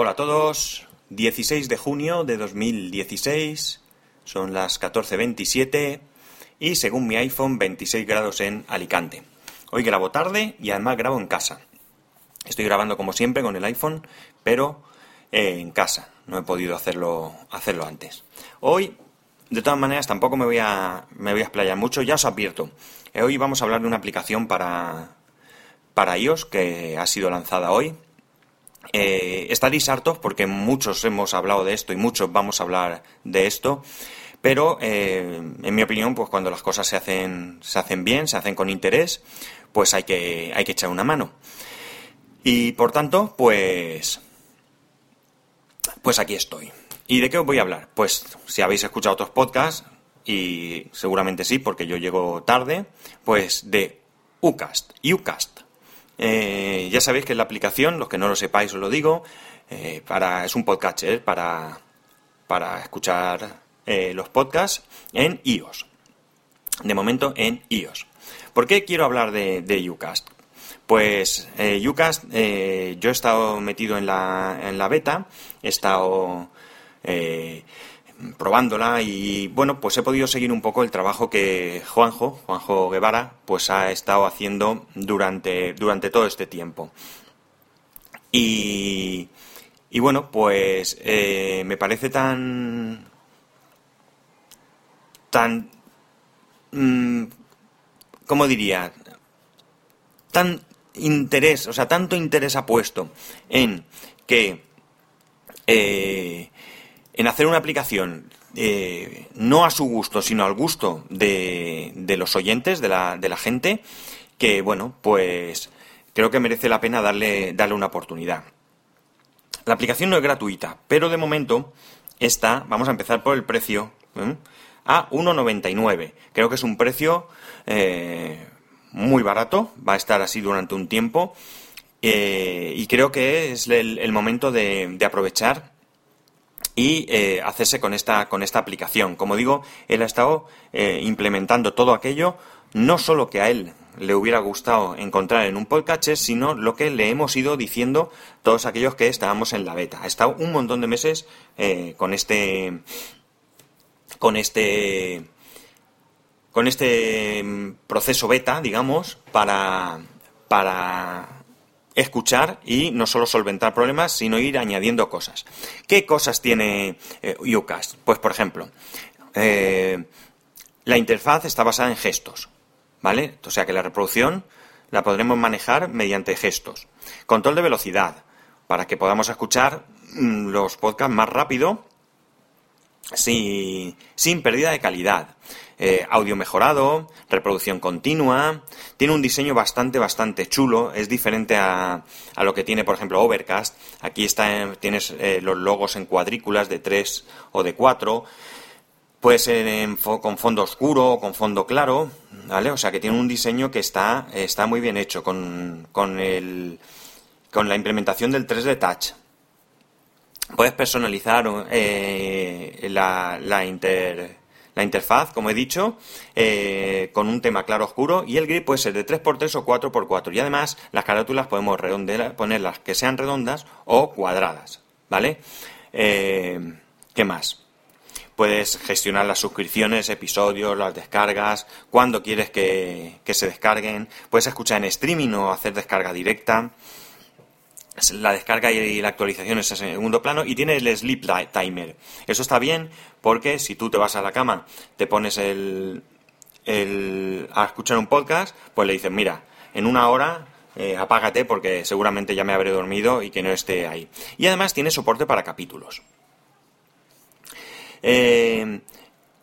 Hola a todos, 16 de junio de 2016, son las 14.27 y según mi iPhone 26 grados en Alicante. Hoy grabo tarde y además grabo en casa. Estoy grabando como siempre con el iPhone, pero eh, en casa, no he podido hacerlo, hacerlo antes. Hoy, de todas maneras, tampoco me voy a, me voy a explayar mucho, ya os advierto. Eh, hoy vamos a hablar de una aplicación para, para iOS que ha sido lanzada hoy eh, estaréis hartos porque muchos hemos hablado de esto y muchos vamos a hablar de esto, pero eh, en mi opinión, pues cuando las cosas se hacen, se hacen bien, se hacen con interés, pues hay que, hay que echar una mano. Y por tanto, pues, pues aquí estoy. ¿Y de qué os voy a hablar? Pues si habéis escuchado otros podcasts, y seguramente sí, porque yo llego tarde, pues de Ucast, Ucast, eh, ya sabéis que la aplicación, los que no lo sepáis os lo digo, eh, para, es un podcatcher para, para escuchar eh, los podcasts en iOS. De momento en iOS. ¿Por qué quiero hablar de, de Ucast? Pues Ucast, yo he estado metido en la, en la beta, he estado probándola y bueno, pues he podido seguir un poco el trabajo que Juanjo, Juanjo Guevara, pues ha estado haciendo durante, durante todo este tiempo. Y, y bueno, pues eh, me parece tan... tan... Mmm, ¿Cómo diría? Tan interés, o sea, tanto interés ha puesto en que eh, en hacer una aplicación eh, no a su gusto, sino al gusto de, los oyentes, de la, de la, gente, que bueno, pues creo que merece la pena darle, darle una oportunidad. La aplicación no es gratuita, pero de momento está, vamos a empezar por el precio, ¿eh? a 1,99. Creo que es un precio eh, muy barato, va a estar así durante un tiempo. y creo que es el, momento de, de aprovechar y eh, hacerse con esta, con esta aplicación. Como digo, él ha estado eh, implementando todo aquello, no solo que a él le hubiera gustado encontrar en un podcast, sino lo que le hemos ido diciendo todos aquellos que estábamos en la beta. Ha estado un montón de meses eh, con este. con este. con este mm, proceso beta, digamos, para. para escuchar y no solo solventar problemas, sino ir añadiendo cosas. ¿Qué cosas tiene eh, Ucast? Pues, por ejemplo, eh, la interfaz está basada en gestos, ¿vale? O sea que la reproducción la podremos manejar mediante gestos. Control de velocidad, para que podamos escuchar mm, los podcasts más rápido sin, sin pérdida de calidad. Eh, audio mejorado, reproducción continua, tiene un diseño bastante, bastante chulo, es diferente a, a lo que tiene, por ejemplo, Overcast. Aquí está, tienes eh, los logos en cuadrículas de 3 o de 4. Puede ser con fondo oscuro o con fondo claro, ¿vale? O sea que tiene un diseño que está, está muy bien hecho con, con, el, con la implementación del 3D Touch. Puedes personalizar eh, la, la, inter, la interfaz, como he dicho, eh, con un tema claro oscuro y el grid puede ser de 3x3 o 4x4 y además las carátulas podemos ponerlas que sean redondas o cuadradas, ¿vale? Eh, ¿Qué más? Puedes gestionar las suscripciones, episodios, las descargas, cuando quieres que, que se descarguen. Puedes escuchar en streaming o hacer descarga directa la descarga y la actualización es en segundo plano y tiene el sleep timer. Eso está bien porque si tú te vas a la cama, te pones el, el a escuchar un podcast, pues le dices, mira, en una hora eh, apágate porque seguramente ya me habré dormido y que no esté ahí. Y además tiene soporte para capítulos. Eh,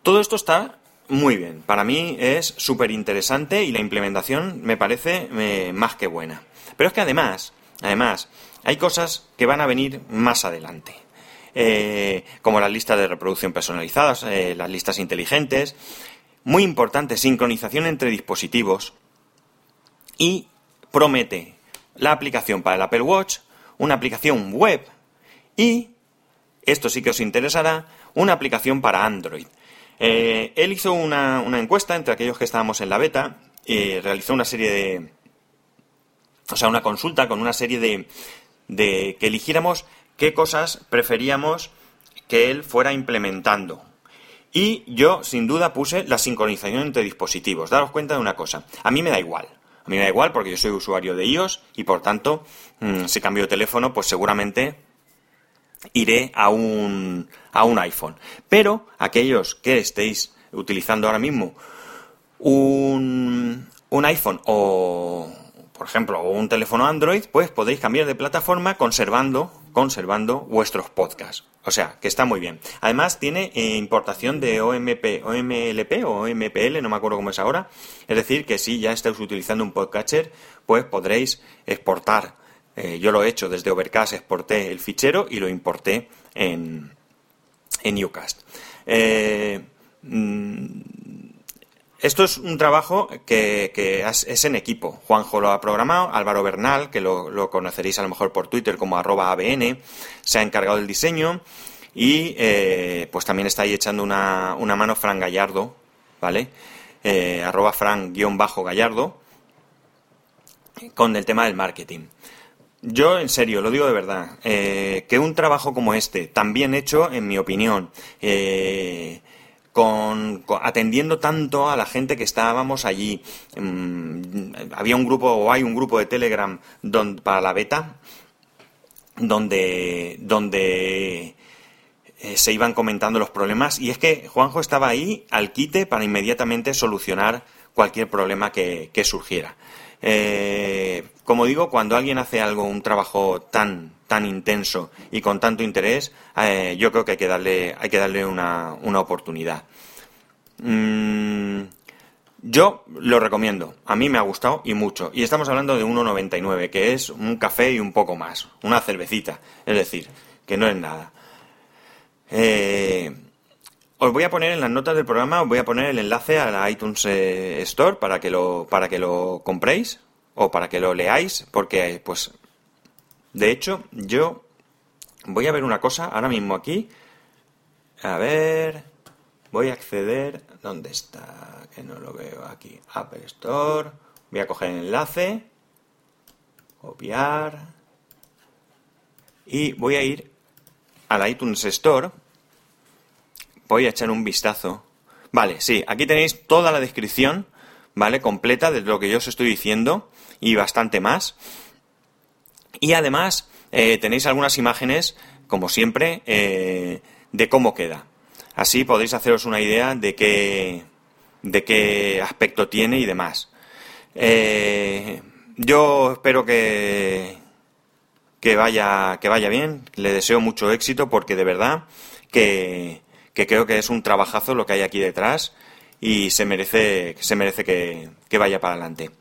todo esto está muy bien. Para mí es súper interesante y la implementación me parece eh, más que buena. Pero es que además Además, hay cosas que van a venir más adelante. Eh, como las listas de reproducción personalizadas, eh, las listas inteligentes. Muy importante, sincronización entre dispositivos. Y promete la aplicación para el Apple Watch, una aplicación web y, esto sí que os interesará, una aplicación para Android. Eh, él hizo una, una, encuesta entre aquellos que estábamos en la beta y realizó una serie de, o sea, una consulta con una serie de, de que eligiéramos qué cosas preferíamos que él fuera implementando. Y yo, sin duda, puse la sincronización entre dispositivos. Daros cuenta de una cosa. A mí me da igual. A mí me da igual porque yo soy usuario de iOS y por tanto, mm, si cambio de teléfono, pues seguramente iré a un, a un iPhone. Pero aquellos que estéis utilizando ahora mismo un, un iPhone o, por ejemplo, un teléfono Android, pues podéis cambiar de plataforma conservando, conservando vuestros podcasts. O sea, que está muy bien. Además, tiene eh, importación de OMP, OMLP o OMPL, no me acuerdo cómo es ahora. Es decir, que si ya estáis utilizando un podcatcher, pues podréis exportar. Eh, yo lo he hecho desde Overcast, exporté el fichero y lo importé en, en Ucast. Eh, mm, esto es un trabajo que, es en equipo. Juanjo lo ha programado, Álvaro Bernal, que lo, conoceréis a lo mejor por Twitter como arroba ABN, se ha encargado del diseño y eh, pues también está ahí echando una, mano Fran Gallardo, ¿vale? Eh, arroba Fran-Gallardo con el tema del marketing. Yo, en serio, lo digo de verdad, eh, que un trabajo como este, tan bien hecho, en mi opinión, con, atendiendo tanto a la gente que estábamos allí. Mm, había un grupo, o hay un grupo de Telegram para la beta, donde, donde eh, se iban comentando los problemas. Y es que Juanjo estaba ahí al quite para inmediatamente solucionar cualquier problema que, surgiera. Eh, como digo, cuando alguien hace algo, un trabajo tan, tan intenso y con tanto interés, eh, yo creo que hay que darle, hay que darle una, una oportunidad. Mm, yo lo recomiendo, a mí me ha gustado y mucho. Y estamos hablando de 1,99, que es un café y un poco más, una cervecita, es decir, que no es nada. Eh, os voy a poner en las notas del programa, os voy a poner el enlace a la iTunes eh, Store para que lo, para que lo compréis o para que lo leáis, porque pues de hecho, yo voy a ver una cosa ahora mismo aquí. A ver, voy a acceder. ¿Dónde está? Que no lo veo aquí. Apple Store. Voy a coger el enlace. Copiar. Y voy a ir a la iTunes Store. Voy a echar un vistazo. Vale, sí, aquí tenéis toda la descripción, ¿vale? Completa de lo que yo os estoy diciendo y bastante más. Y además eh, tenéis algunas imágenes, como siempre, eh, de cómo queda. Así podéis haceros una idea de qué, de qué aspecto tiene y demás. Eh, yo espero que, que, vaya, que vaya bien, le deseo mucho éxito porque de verdad que, creo que es un trabajazo lo que hay aquí detrás y se merece, se merece que, que vaya para adelante.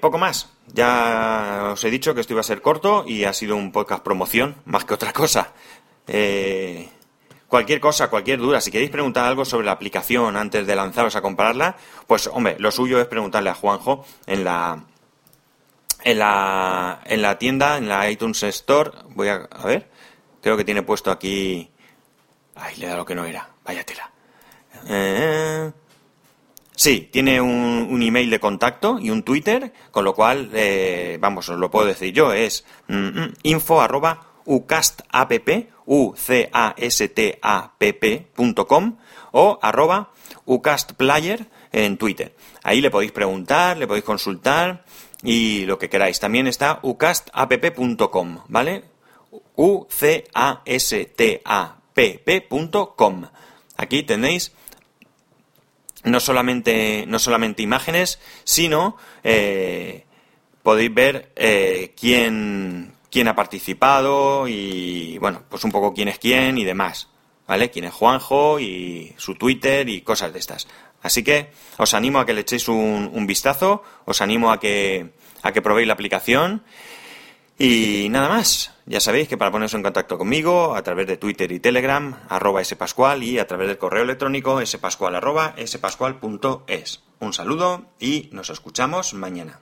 poco más. Ya os he dicho que esto iba a ser corto y ha sido un podcast promoción más que otra cosa. Eh, cualquier cosa, cualquier duda, si queréis preguntar algo sobre la aplicación antes de lanzaros a comprarla, pues hombre, lo suyo es preguntarle a Juanjo en la en la en la tienda, en la iTunes Store. Voy a, a ver, creo que tiene puesto aquí. Ay, le da lo que no era. Vaya tela. Eh, Sí, tiene un, email de contacto y un Twitter, con lo cual, eh, vamos, os lo puedo decir yo, es mm, mm, info arroba ucastapp, u c a s t a p p.com o arroba ucastplayer en Twitter. Ahí le podéis preguntar, le podéis consultar y lo que queráis. También está ucastapp.com, ¿vale? u c a s t a p p.com. Aquí tenéis no solamente, no solamente imágenes, sino eh, podéis ver eh, quién, quién ha participado y, bueno, pues un poco quién es quién y demás, ¿vale? Quién es Juanjo y su Twitter y cosas de estas. Así que os animo a que le echéis un, un vistazo, os animo a que, a que probéis la aplicación y nada más. Ya sabéis que para poneros en contacto conmigo a través de Twitter y Telegram, arroba spascual y a través del correo electrónico spascual arroba spascual.es. Un saludo y nos escuchamos mañana.